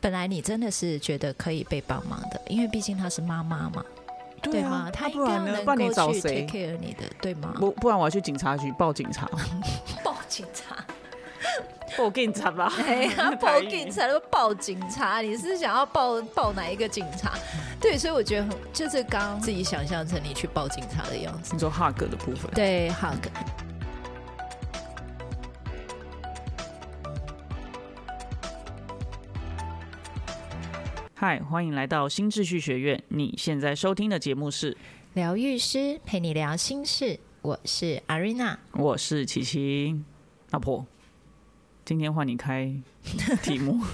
本来你真的是觉得可以被帮忙的，因为毕竟她是妈妈嘛，对吗？啊，她不然呢？应该要能不然你够去找谁 take？care 你的，对吗？不不然我要去警察局报警察，报警察，报警察吧。哎呀，报警察都报警察，你是想要报报哪一个警察？对，所以我觉得很就是刚刚自己想象成你去报警察的样子。你说 hug 的部分，对，hug。嗨，欢迎来到新秩序学院。你现在收听的节目是，疗愈师陪你聊心事，我是阿瑞娜。我是琪琪，老婆。今天换你开题目，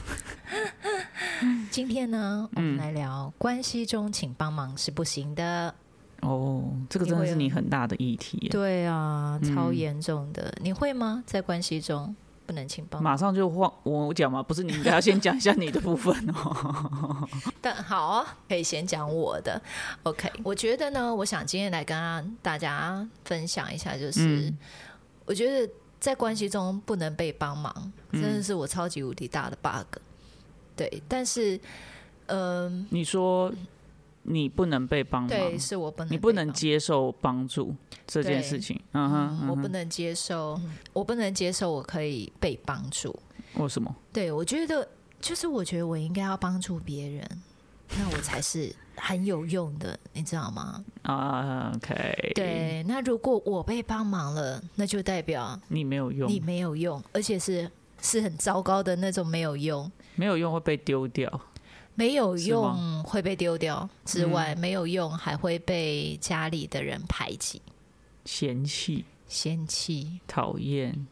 今天呢，我嗯们来聊关系中请帮忙是不行的。哦，这个真的是你很大的议题。对啊，嗯超严重的。你会吗？在关系中不能请帮？马上就换我讲嘛，不是你应该要先讲一下你的部分哦。但好啊，可以先讲我的。OK，我觉得呢，我想今天来跟大家分享一下，就是、嗯我觉得在关系中不能被帮忙，嗯真的是我超级无敌大的 bug。对，但是，嗯、你说你不能被帮忙，对，是我不能，你不能接受帮助这件事情。嗯哼，我不能接受，我不能接受我可以被帮助。为什么？对我觉得，就是我觉得我应该要帮助别人，那我才是很有用的，你知道吗？啊，OK，，对，那如果我被帮忙了，那就代表你没有用，你没有用，而且是是很糟糕的那种没有用。没有用会被丢掉。没有用会被丢掉之外，没有用还会被家里的人排挤、嫌弃、嫌弃，讨厌，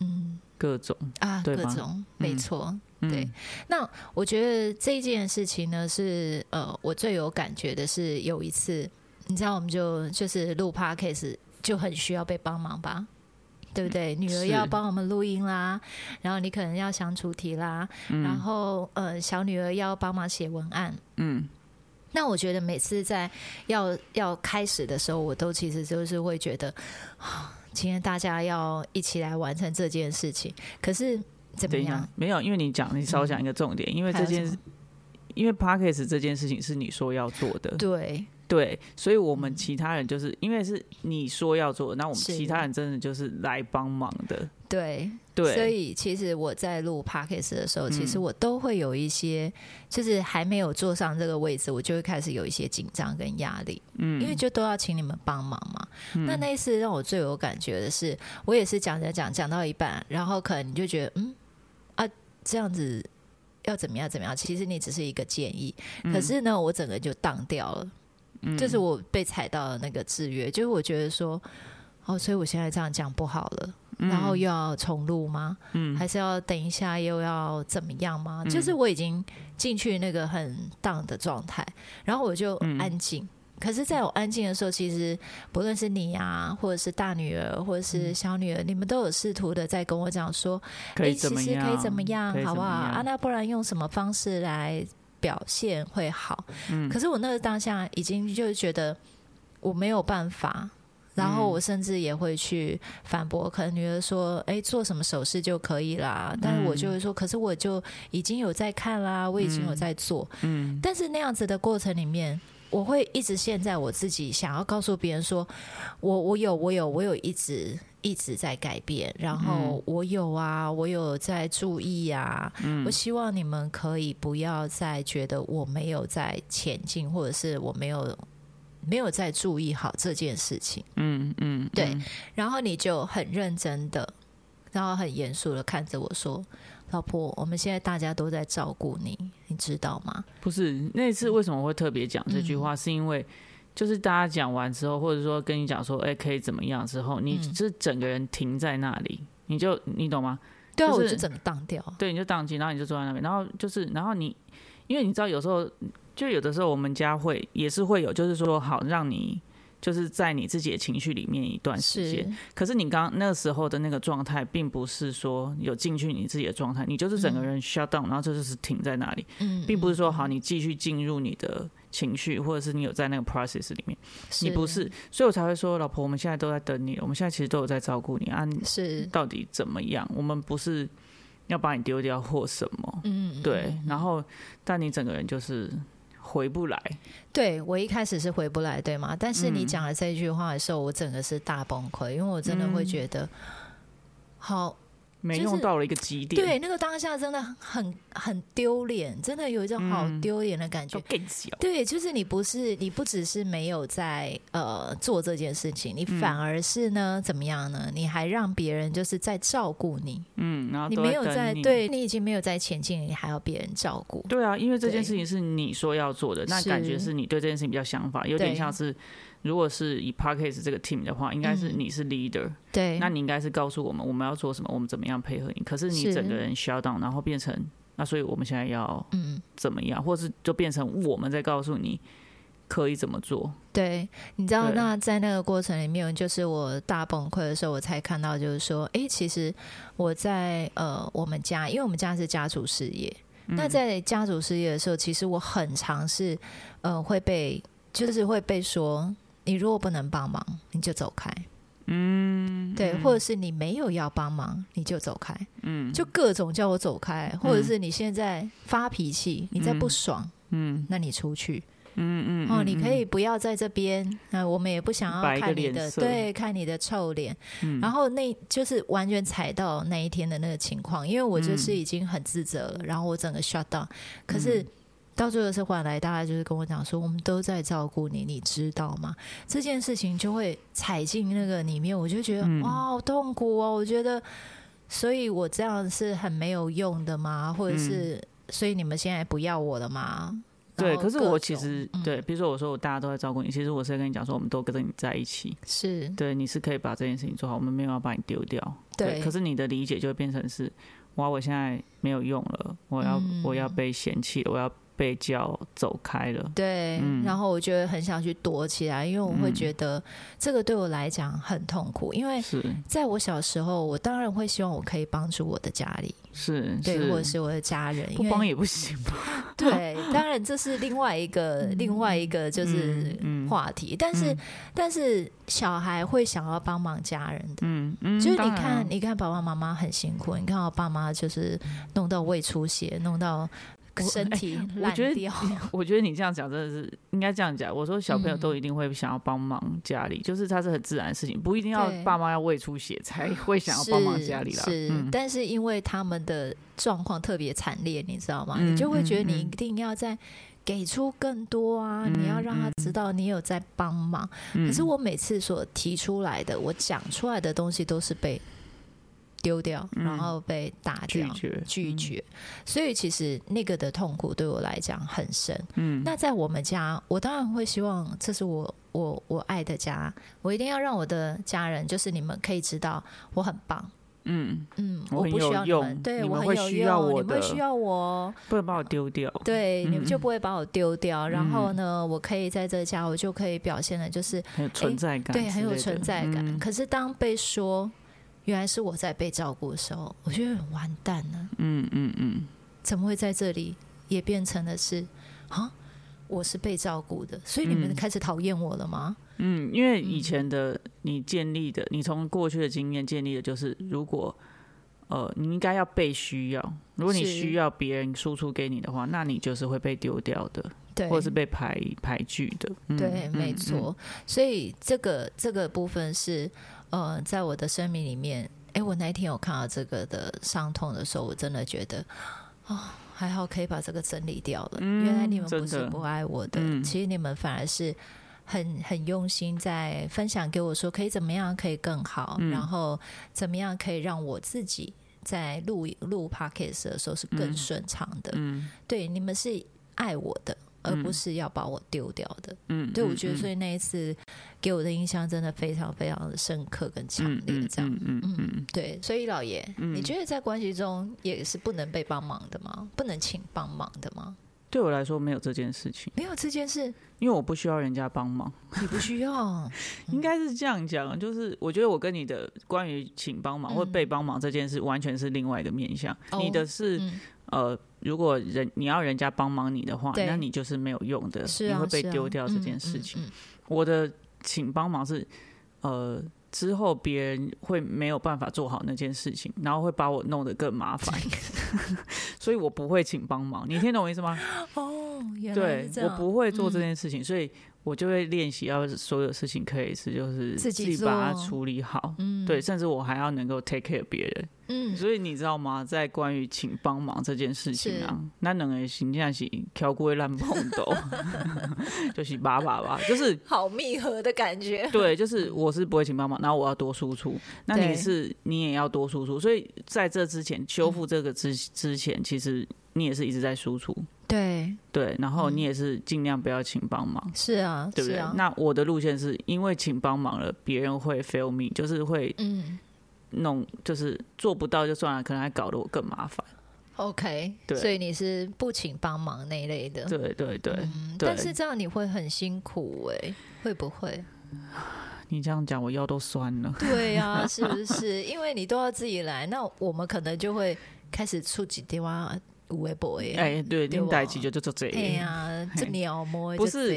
嗯。各种，啊，各种，没错。嗯。对，那我觉得这件事情呢，是呃，我最有感觉的是有一次，你知道，我们就就是录 podcast 就很需要被帮忙吧。对不对？女儿要帮我们录音啦，然后你可能要想主题啦，然后呃，小女儿要帮忙写文案。嗯，那我觉得每次在要要开始的时候，我都其实就是会觉得，啊，今天大家要一起来完成这件事情。可是怎么样？，没有，因为你讲，你少讲一个重点，因为这件因为 p a c k a g e 这件事情是你说要做的，对对，所以我们其他人就是因为是你说要做，那我们其他人真的就是来帮忙的，对，对，所以其实我在录 podcast 的时候，其实嗯。我都会有一些，就是还没有坐上这个位置，我就会开始有一些紧张跟压力，嗯。因为就都要请你们帮忙嘛。那那一次让我最有感觉的是，我也是讲讲讲讲到一半，然后可能你就觉得，嗯啊，这样子要怎么样怎么样？其实你只是一个建议，嗯。可是呢，我整个就荡掉了。就是我被踩到的那个制约，就是我觉得说，哦，所以我现在这样讲不好了，然后又要重录吗？嗯还是要等一下又要怎么样吗？就是我已经进去那个很荡的状态，然后我就嗯安静。可是，在我安静的时候，其实不论是你啊，或者是大女儿，或者是小女儿，你们都有试图的在跟我讲说，可以其实怎么样？可以怎么样好不好？啊，那不然用什么方式来表现会好？嗯可是我那个当下已经就是觉得我没有办法。然后我甚至也会去反驳，可能女儿说：“哎，做什么手势就可以啦。”但是我就会说：“可是我就已经有在看啦，我已经有在做。”嗯但是那样子的过程里面，我会一直陷在我自己想要告诉别人说，我我有我有我有一直一直在改变，然后我有啊，我有在注意啊，我希望你们可以不要再觉得我没有在前进，或者是我没有没有在注意好这件事情。嗯嗯，对嗯然后你就很认真的，然后很严肃的看着我说：“老婆，我们现在大家都在照顾你，你知道吗？”不是那次为什么会特别讲这句嗯话，是因为就是大家讲完之后，或者说跟你讲说，哎、可以怎么样之后，你嗯是整个人停在那里，你就你懂吗？对啊，就是我就整个当掉。对，你就当机，然后你就坐在那边，然后就是，然后你，因为你知道有时候，就有的时候我们家会也是会有，就是说好让你就是在你自己的情绪里面一段时间。是，可是你刚那个时候的那个状态，并不是说有进去你自己的状态，你就是整个人 shut down，、然后这就是停在那里，嗯，并不是说好你继续进入你的情绪，或者是你有在那个 process 里面，你不是，所以我才会说，老婆，我们现在都在等你，我们现在其实都有在照顾你啊，你是到底怎么样？我们不是要把你丢掉或什么，嗯，对，然后但你整个人就是回不来，对我一开始是回不来，对吗？但是你嗯。讲了这句话的时候，我整个是大崩溃，因为我真的会觉得，好，就是没用到了一个极点，对，那个当下真的很很丢脸，真的有一种好嗯丢脸的感觉都。更小，对，就是你不是你不只是没有在呃做这件事情，你嗯反而是呢怎么样呢？你还让别人就是在照顾你，嗯，然后你都没有在对你已经没有在前进，你还要别人照顾。对啊，因为这件事情是你说要做的，那感觉是是你对这件事情比较想法，有点像是，如果是以 Parkes 这个 team 的话，应该是嗯你是 leader，、对，那你应该是告诉我们我们要做什么，我们怎么样配合你。可是你整个人 shut down，然后变成那，所以我们现在要嗯，怎么样，或是就变成我们在告诉你可以怎么做。对，你知道，那在那个过程里面，就是我大崩溃的时候，我才看到，就是说，诶，其实我在呃我们家，因为我们家是家族事业，嗯那在家族事业的时候，其实我很尝试呃会被，就是会被说，你如果不能帮忙，你就走开。嗯，对，或者是你没有要帮忙，你就走开。嗯，就各种叫我走开，或者是你现在发脾气，你在不爽，嗯那你出去。嗯嗯，哦，嗯你可以不要在这边，那、我们也不想要看你的，对，看你的臭脸。然后那就是完全踩到那一天的那个情况，因为我就是已经很自责了，然后我整个 shut down。可是到最后是换来，大家就是跟我讲说，我们都在照顾你，你知道吗？这件事情就会踩进那个里面，我就觉得、嗯哇，好痛苦哦！我觉得，所以我这样是很没有用的吗？或者是，所以你们现在不要我了吗？对，可是我其实、嗯对，比如说我说我大家都在照顾你，其实我是在跟你讲说，我们都跟着你在一起，是对，你是可以把这件事情做好，我们没有要把你丢掉。对可是你的理解就会变成是，哇，我现在没有用了，我要、嗯我要被嫌弃了，我要被叫走开了。对，嗯然后我觉得很想去躲起来，因为我会觉得这个对我来讲很痛苦。因为是在我小时候，我当然会希望我可以帮助我的家里，是对，是，或者是我的家人，不帮也不行吧？对，当然这是另外一个另外一个就是嗯嗯话题。但是嗯但是小孩会想要帮忙家人的。嗯嗯，就是你看，你看爸爸妈妈很辛苦，你看我爸妈就是弄到胃出血，弄到身体烂我觉得掉。我觉得你这样讲真的是应该这样讲。我说小朋友嗯都一定会想要帮忙家里，就是他是很自然的事情，不一定要爸妈要胃出血才会想要帮忙家里啦。是，嗯但是因为他们的状况特别惨烈，你知道吗？嗯你就会觉得你一定要在给出更多啊，嗯你要让他知道你有在帮忙。嗯可是我每次所提出来的，我讲出来的东西都是被丢掉，嗯然后被打掉。拒绝拒绝，所以其实那个的痛苦对我来讲很深。嗯那在我们家，我当然会希望这是我我我爱的家，我一定要让我的家人，就是你们可以知道我很棒，嗯，嗯，我很不需要有你们，用对我很有需要用，你们会需要我，不能把我丢掉。对，你们就嗯不会把我丢掉。然后呢，我可以在这家，我就可以表现的就是很有存在感对很有存在感。嗯可是当被说原来是我在被照顾的时候，我觉得完蛋了，嗯嗯嗯，怎么会在这里也变成了是啊？我是被照顾的，所以你们嗯开始讨厌我了吗？嗯，因为以前的你建立的，你从过去的经验建立的就是，如果呃你应该要被需要，如果你需要别人输出给你的话，那你就是会被丢掉的，对，或是被排排拒的。嗯对，没嗯错。所以这个这个部分是呃，在我的生命里面，哎，我那一天有看到这个的伤痛的时候，我真的觉得哦、还好可以把这个整理掉了。嗯原来你们不是不爱我的，嗯其实你们反而是。很很用心在分享给我说可以怎么样可以更好，嗯然后怎么样可以让我自己在录录 podcast 的时候是更嗯顺畅的。嗯对，你们是爱我的，而不嗯是要把我丢掉的。嗯，对，嗯我觉得所以以那一次给我的印象真的非常非常的深刻跟强烈，这样。嗯嗯嗯，对，所以老爷，嗯你觉得在关系中也是不能被帮忙的吗？不能请帮忙的吗？对我来说没有这件事情，没有这件事，因为我不需要人家帮忙。你不需要。应该是这样讲，就是我觉得我跟你的关于请帮忙或嗯被帮忙这件事，完全是另外一个面向。哦你的是、嗯，呃，如果人你要人家帮忙你的话，那你就是没有用的，你会被丢掉这件事情。嗯嗯我的请帮忙是呃，之后别人会没有办法做好那件事情，然后会把我弄得更麻烦，所以我不会请帮忙。你听懂我意思吗？哦，原来对我不会做这嗯件事情，所以我就会练习要所有事情可以是就是自己己把它做处理好。嗯对，甚至我还要能够 take care 别人，嗯所以你知道吗？在关于请帮忙这件事情啊，那两个形象是挑过烂碰斗，就是叭叭叭，就是好密合的感觉。对，就是我是不会请帮忙，然后我要多输出，那你是你也要多输出，所以在这之前修复这个之之前，其实你也是一直在输出，对，对，然后你也是尽量不要请帮忙。是啊，对不对？那我的路线是因为请帮忙了，别人会 fail me，就是会嗯弄，就是做不到就算了，可能还搞得我更麻烦。，OK，对所以你是不请帮忙那一类的。对对对，嗯，对但是这样你会很辛苦哎、会不会？你这样讲我腰都酸了。对呀、是不是？因为你都要自己来，那我们可能就会开始触及电哎。哎，对，对吧你代机就就做这哎呀，这鸟摸不是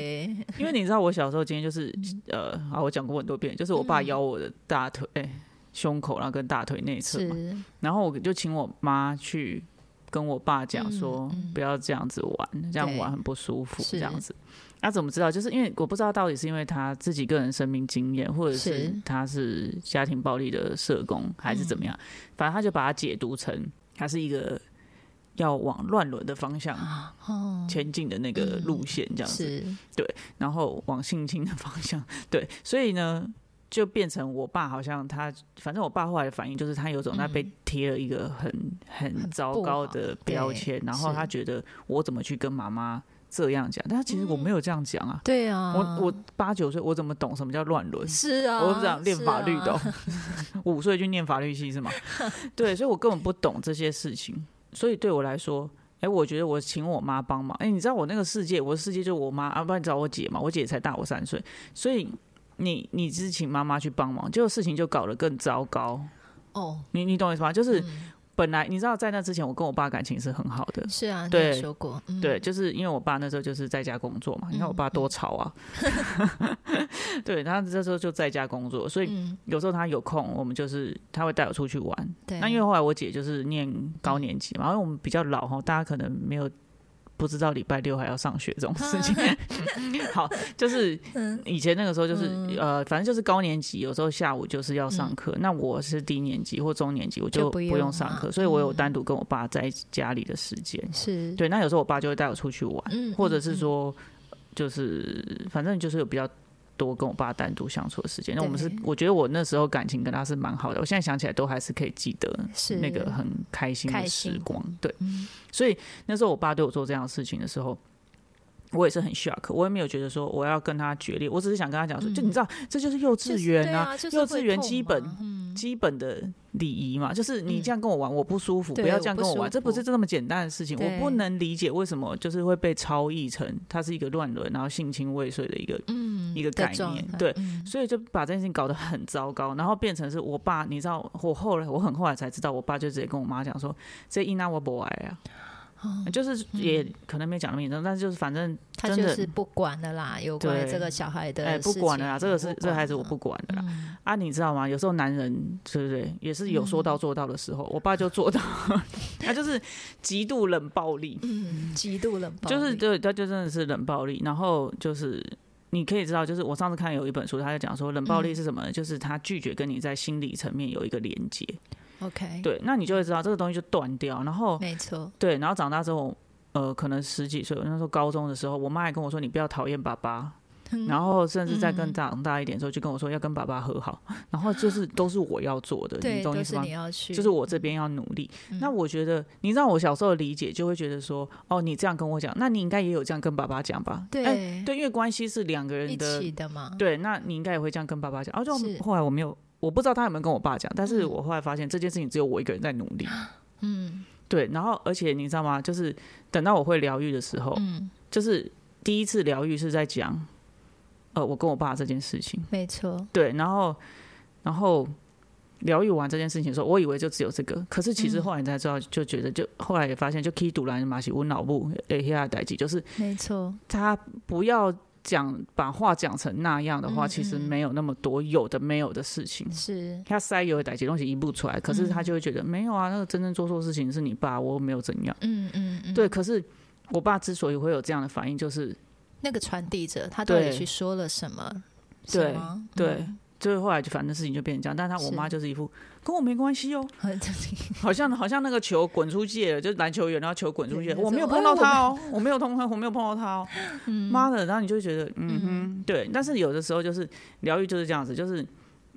因为你知道我小时候今天就是，呃，啊，我讲过很多遍，就是我爸嗯咬我的大腿、哎胸口，然后跟大腿内侧嘛，然后我就请我妈去跟我爸讲说，不要这样子玩，这样玩很不舒服，这样子。那、怎么知道？就是因为我不知道到底是因为他自己个人生命经验，或者是是。他是家庭暴力的社工，还是怎么样？嗯。反正他就把它解读成他是一个要往乱伦的方向哦，前进的那个路线，这样子。对然后往性侵的方向，对，所以呢，就变成我爸好像他，反正我爸后来的反应就是他有种他被贴了一个很很很糟糕的标签，然后他觉得我怎么去跟妈妈这样讲，但其实我没有这样讲啊。对啊，我我八九岁，我怎么懂什么叫乱伦？是啊，我是讲念法律的 五岁就念法律系是吗？对，所以我根本不懂这些事情，所以对我来说，哎、我觉得我请我妈帮忙，哎、你知道我那个世界，我的世界就是我妈，啊，不然你找我姐嘛，我姐才大我三岁，所以你你只是请妈妈去帮忙，结果事情就搞得更糟糕。哦，你你懂我意思吗？就是嗯本来你知道，在那之前，我跟我爸感情是很好的。是啊，对说过，嗯。对，就是因为我爸那时候就是在家工作嘛，你看我爸多吵啊，对，他这时候就在家工作，所以嗯，有时候他有空，我们就是他会带我出去玩。对，那因为后来我姐就是念高年级嘛，因为我们比较老哈，大家可能没有不知道礼拜六还要上学这种事情。好，就是嗯以前那个时候就是、嗯呃，反正就是高年级，有时候下午就是要上课。那我是低年级或中年级，我就不用上课，所以我有嗯单独跟我爸在家里的时间。是，对，那有时候我爸就会带我出去玩，嗯，或者是说，就是反正就是有比较多跟我爸单独相处的时间。那我们是，我觉得我那时候感情跟他是蛮好的，我现在想起来都还是可以记得是那个很开心的时光。对，嗯所以那时候我爸对我做这样的事情的时候。我也是很 shock，我也没有觉得说我要跟他决裂，我只是想跟他讲说，就你知道，这就是幼稚园对啊就是幼稚园基本嗯基本的礼仪嘛，就是你嗯这样跟我玩，我不舒服，不要这样跟我玩，不这不是这么简单的事情，我不能理解为什么就是会被超译成他是一个乱伦，然后性侵未遂的一个嗯一个概念对嗯所以就把这件事情搞得很糟糕，然后变成是我爸，你知道，我后来我很后来才知道，我爸就直接跟我妈讲说，这伊娜我不爱啊，就是也可能没讲那么严重，但是就是反正哦他就是不管的啦，有关对这个小孩的哎不管的啦，这个是这孩子我不管的啦。嗯啊，你知道吗？有时候男人对不对，也是有说到做到的时候。我爸就做到，他就是极度冷暴力，嗯，极度冷暴力，就是对，他就真的是冷暴力。然后就是你可以知道，就是我上次看有一本书，他在讲说冷暴力是什么呢？就是他拒绝跟你在心理层面有一个连接。OK，，对，那你就会知道这个东西就断掉。然后没错，对，然后长大之后，呃，可能十几岁，那时候高中的时候，我妈还跟我说：“你不要讨厌爸爸。”然后甚至再更嗯长大一点的时候，就跟我说要跟爸爸和好。然后就是都是我要做的，你对，懂意思吗就是我这边要努力。那我觉得，你知道我小时候的理解，就会觉得说，哦，你这样跟我讲，那你应该也有这样跟爸爸讲吧？对哎对，因为关系是两个人一的，嘛，对，那你应该也会这样跟爸爸讲。啊，就是后来我没有，我不知道他有没有跟我爸讲，但是嗯我后来发现这件事情只有我一个人在努力。嗯对，然后而且你知道吗？就是等到我会疗愈的时候，嗯，就是第一次疗愈是在讲，呃，我跟我爸这件事情。没错，对，然后然后疗愈完这件事情的时候，我以为就只有这个，可是其实嗯后来你才知道，就觉得就后来也发现，就 key 堵拦马西温脑部诶下代际，就是没错，他不要讲把话讲成那样的话，嗯其实嗯没有那么多有的没有的事情。是他塞有的些东西移不出来，可是他嗯就会觉得、没有啊，那个真正做错事情是你爸，我没有怎样。嗯嗯嗯，对，可是我爸之所以会有这样的反应，就是那个传递者他到底去说了什么？对吗？对嗯。就是后来就反正事情就变成这样，但是他我妈就是一副跟我没关系哦，很好像好像那个球滚出界了，就是篮球员然后球滚出界，对我没有碰到他哦，我没有碰他，我没有碰到他哦，嗯。妈的，然后你就觉得嗯嗯哼，对，但是有的时候就是疗愈就是这样子，就是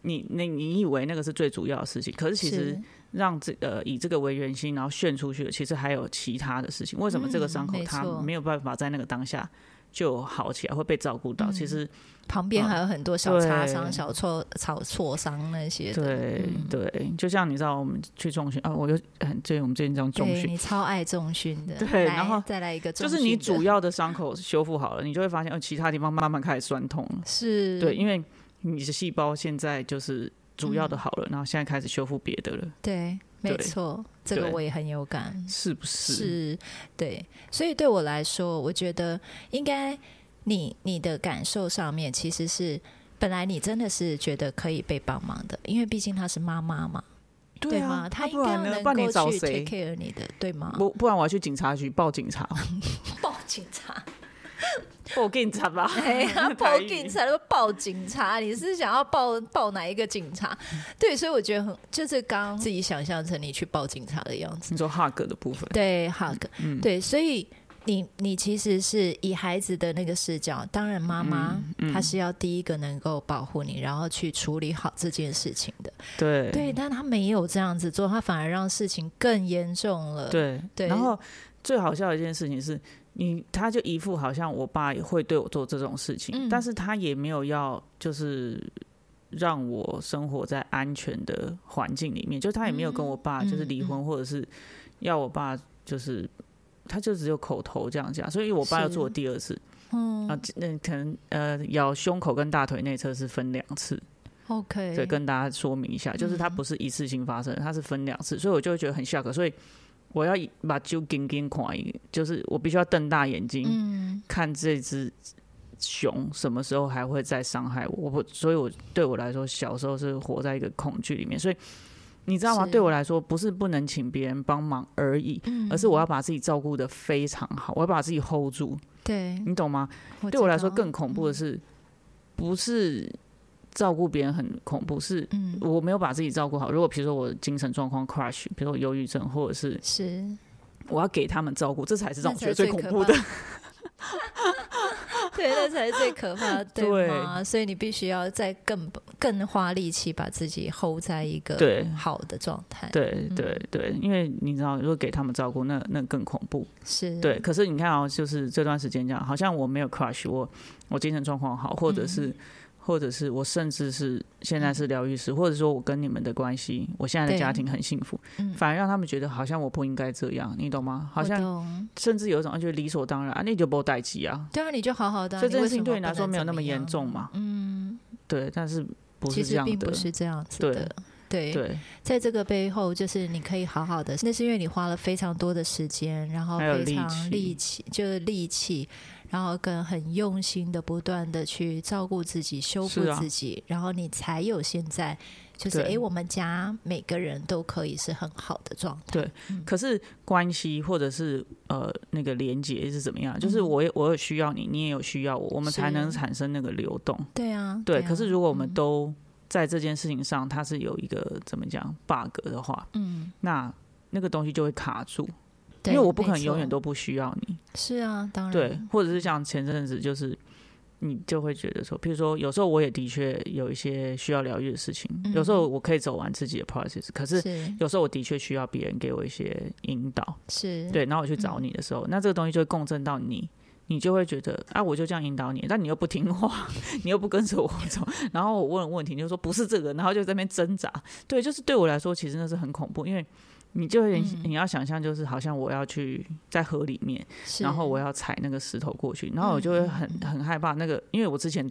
你你你以为那个是最主要的事情，可是其实让这呃以这个为圆心，然后炫出去的，其实还有其他的事情。为什么这个伤口它没有办法在那个当下就好起来，会被照顾到？嗯其实旁边还有很多小擦伤、对小挫、小挫伤那些的。对嗯对，就像你知道，我们去重训啊，我就很最近我们最近这样重训。对你超爱重训的，来对然后再来一个就是你主要的伤口修复好了，你就会发现，呃，其他地方慢慢开始酸痛了。是对，因为你的细胞现在就是主要的嗯好了，然后现在开始修复别的了，对，没错，这个我也很有感。是不是？是，对，所以对我来说，我觉得应该你你的感受上面其实是本来你真的是觉得可以被帮忙的，因为毕竟她是妈妈嘛，对吗？啊，她？应该能够去找谁 take？care 你的，对吗？不不然我要去警察局报警察，报警察，报警察吧。哎呀，报警察都报警察，你是想要报报哪一个警察？对，所以我觉得很就是刚刚自己想象成你去报警察的样子。你说 hug 的部分，对，hug，、嗯对，所以你你其实是以孩子的那个视角，当然妈妈、嗯她是要第一个能够保护你，然后去处理好这件事情的。对对，但她没有这样子做，她反而让事情更严重了。对对然后最好笑的一件事情是。你他就一副好像我爸也会对我做这种事情，嗯。但是他也没有要就是让我生活在安全的环境里面，就他也没有跟我爸就是离婚，嗯。或者是要我爸就是他就只有口头这样讲，所以我爸要做是。第二次，嗯。啊，那可能呃咬胸口跟大腿内侧是分两次，，OK，对，跟大家说明一下，就是它嗯。不是一次性发生的，它是分两次，所以我就会觉得很 shock，所以我要把就紧紧看一个，就是我必须要瞪大眼睛、嗯，看这只熊什么时候还会再伤害我，我不，所以我对我来说，小时候是活在一个恐惧里面，所以你知道吗？对我来说，不是不能请别人帮忙而已，嗯。而是我要把自己照顾的非常好，我要把自己 hold 住，对，你懂吗？我对我来说更恐怖的是，不是照顾别人很恐怖，是嗯，我没有把自己照顾好。如果比如说我精神状况 crash，比如说我忧郁症，或者是是我要给他们照顾，这才是让我觉得最恐怖的。对，那才是最可怕的，对对吗？所以你必须要再更更花力气把自己 hold 在一个对好的状态。，对对对，因为你知道，如果给他们照顾，那那更恐怖。是，对，可是你看哦，就是这段时间这样，好像我没有 crush，我我精神状况好，或者是、或者是我甚至是现在是疗愈师，或者说我跟你们的关系，我现在的家庭很幸福，嗯。反而让他们觉得好像我不应该这样，你懂吗？好像甚至有一种觉得理所当然啊，那就不待机啊，对啊，你就好好的啊，所以这件事情对你来说没有那么严重嘛？嗯，对，但是不其是这样的。实并不，是这样子对的。对，对，在这个背后，就是你可以好好的，那是因为你花了非常多的时间，然后非常力气，就是力气，然后跟很用心的不断的去照顾自己、修复自己，然后你才有现在，就是对。诶，我们家每个人都可以是很好的状态。对。可是关系或者是呃那个连接是怎么样？嗯就是我也我有需要你，你也有需要我，我们才能产生那个流动。对啊，对，啊可是如果我们都在这件事情上，它是有一个怎么讲 bug 的话，嗯，那那个东西就会卡住，对因为我不可能永远都不需要你。是啊，当然对，或者是像前阵子就是。你就会觉得说，譬如说，有时候我也的确有一些需要疗愈的事情，嗯有时候我可以走完自己的 process，可是是有时候我的确需要别人给我一些引导。是，对，然后我去找你的时候，那这个东西就会共振到你，你就会觉得啊，我就这样引导你，但你又不听话，你又不跟着我走，然后我问问题，你就说不是这个，然后就在那边挣扎。对，就是对我来说，其实那是很恐怖，因为你就会、嗯你要想象，就是好像我要去在河里面，然后我要踩那个石头过去，然后我就会很很害怕那个，因为我之前。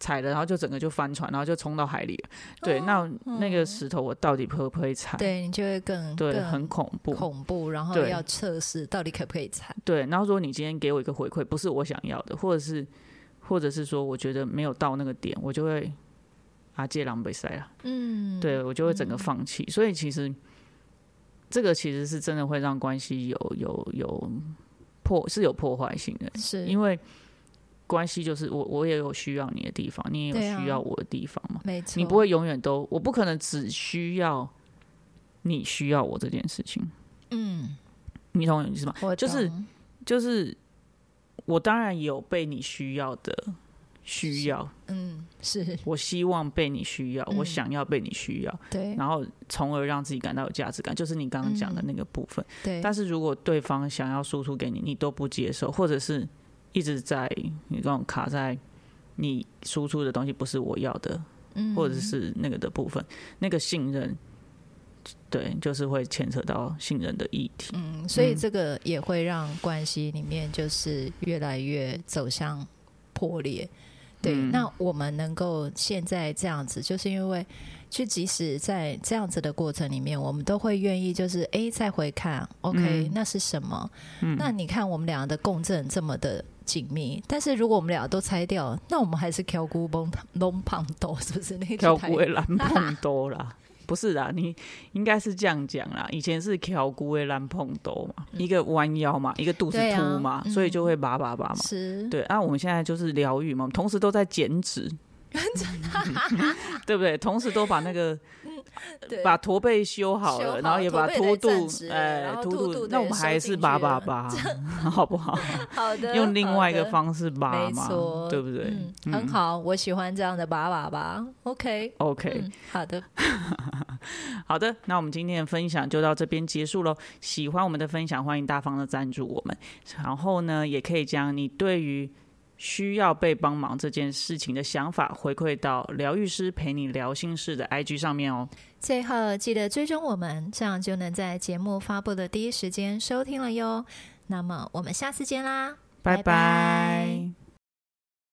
踩了，然后就整个就翻船，然后就冲到海里了。对，那那个石头我到底可不可以踩？哦对你就会更对，很恐怖。恐怖，然后对要测试到底可不可以踩。对，然后如果你今天给我一个回馈，不是我想要的，或者是或者是说我觉得没有到那个点，我就会啊借狼狈塞了，嗯，对我就会整个放弃。所以其实这个其实是真的会让关系有有有破是有破坏性的，是因为关系就是我我也有需要你的地方，你也有需要我的地方嘛。没错，你不会永远都，我不可能只需要你需要我这件事情，嗯，你懂我意思吗？我就是就是我当然有被你需要的需要，嗯是。我希望被你需要，我嗯想要被你需要，对。然后从而让自己感到有价值感，就是你刚刚讲的那个部分。对，但是如果对方想要输出给你，你都不接受，或者是一直在你这种卡在你输出的东西不是我要的，嗯。或者是那个的部分，那个信任，对，就是会牵扯到信任的议题。嗯，所以嗯这个也会让关系里面就是越来越走向破裂。对，嗯。那我们能够现在这样子，就是因为就即使在这样子的过程里面，我们都会愿意就是哎再回看，OK，、嗯。那是什么？嗯。那你看我们俩的共振这么的紧密，但是如果我们俩都拆掉，那我们还是挑菇崩龙胖多，是不是？那个挑台骨的蓝碰多啦，不是啦，你应该是这样讲啦。以前是挑骨会烂碰多嘛，一个弯腰嘛，一个肚子凸嘛，嗯所以就会拔拔拔嘛。是，对，啊，我们现在就是疗愈嘛，同时都在减脂，对不对？同时都把那个对把驼背修好了，好然后也把驼背凸肚再站直，哎凸凸肚肚，那我们还是拔拔拔，好不好？好的，用另外一个方式拔没嘛错，，对不对？嗯，很好，我喜欢这样的把把吧。OK，OK，、嗯，好的，好的，那我们今天的分享就到这边结束喽。喜欢我们的分享，欢迎大方的赞助我们。然后呢，也可以将你对于需要被帮忙这件事情的想法回馈到疗愈师陪你聊心事的 IG 上面哦。最后记得追踪我们，这样就能在节目发布的第一时间收听了哟。那么我们下次见啦，拜拜拜拜